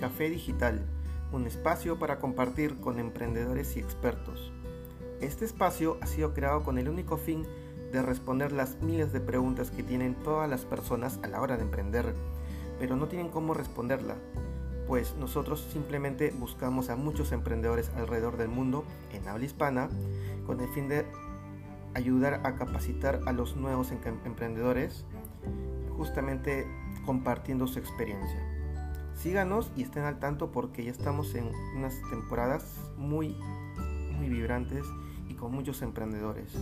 Café Digital, un espacio para compartir con emprendedores y expertos. Este espacio ha sido creado con el único fin de responder las miles de preguntas que tienen todas las personas a la hora de emprender, pero no tienen cómo responderla, pues nosotros simplemente buscamos a muchos emprendedores alrededor del mundo en habla hispana con el fin de ayudar a capacitar a los nuevos emprendedores justamente compartiendo su experiencia. Síganos y estén al tanto porque ya estamos en unas temporadas muy, muy vibrantes y con muchos emprendedores.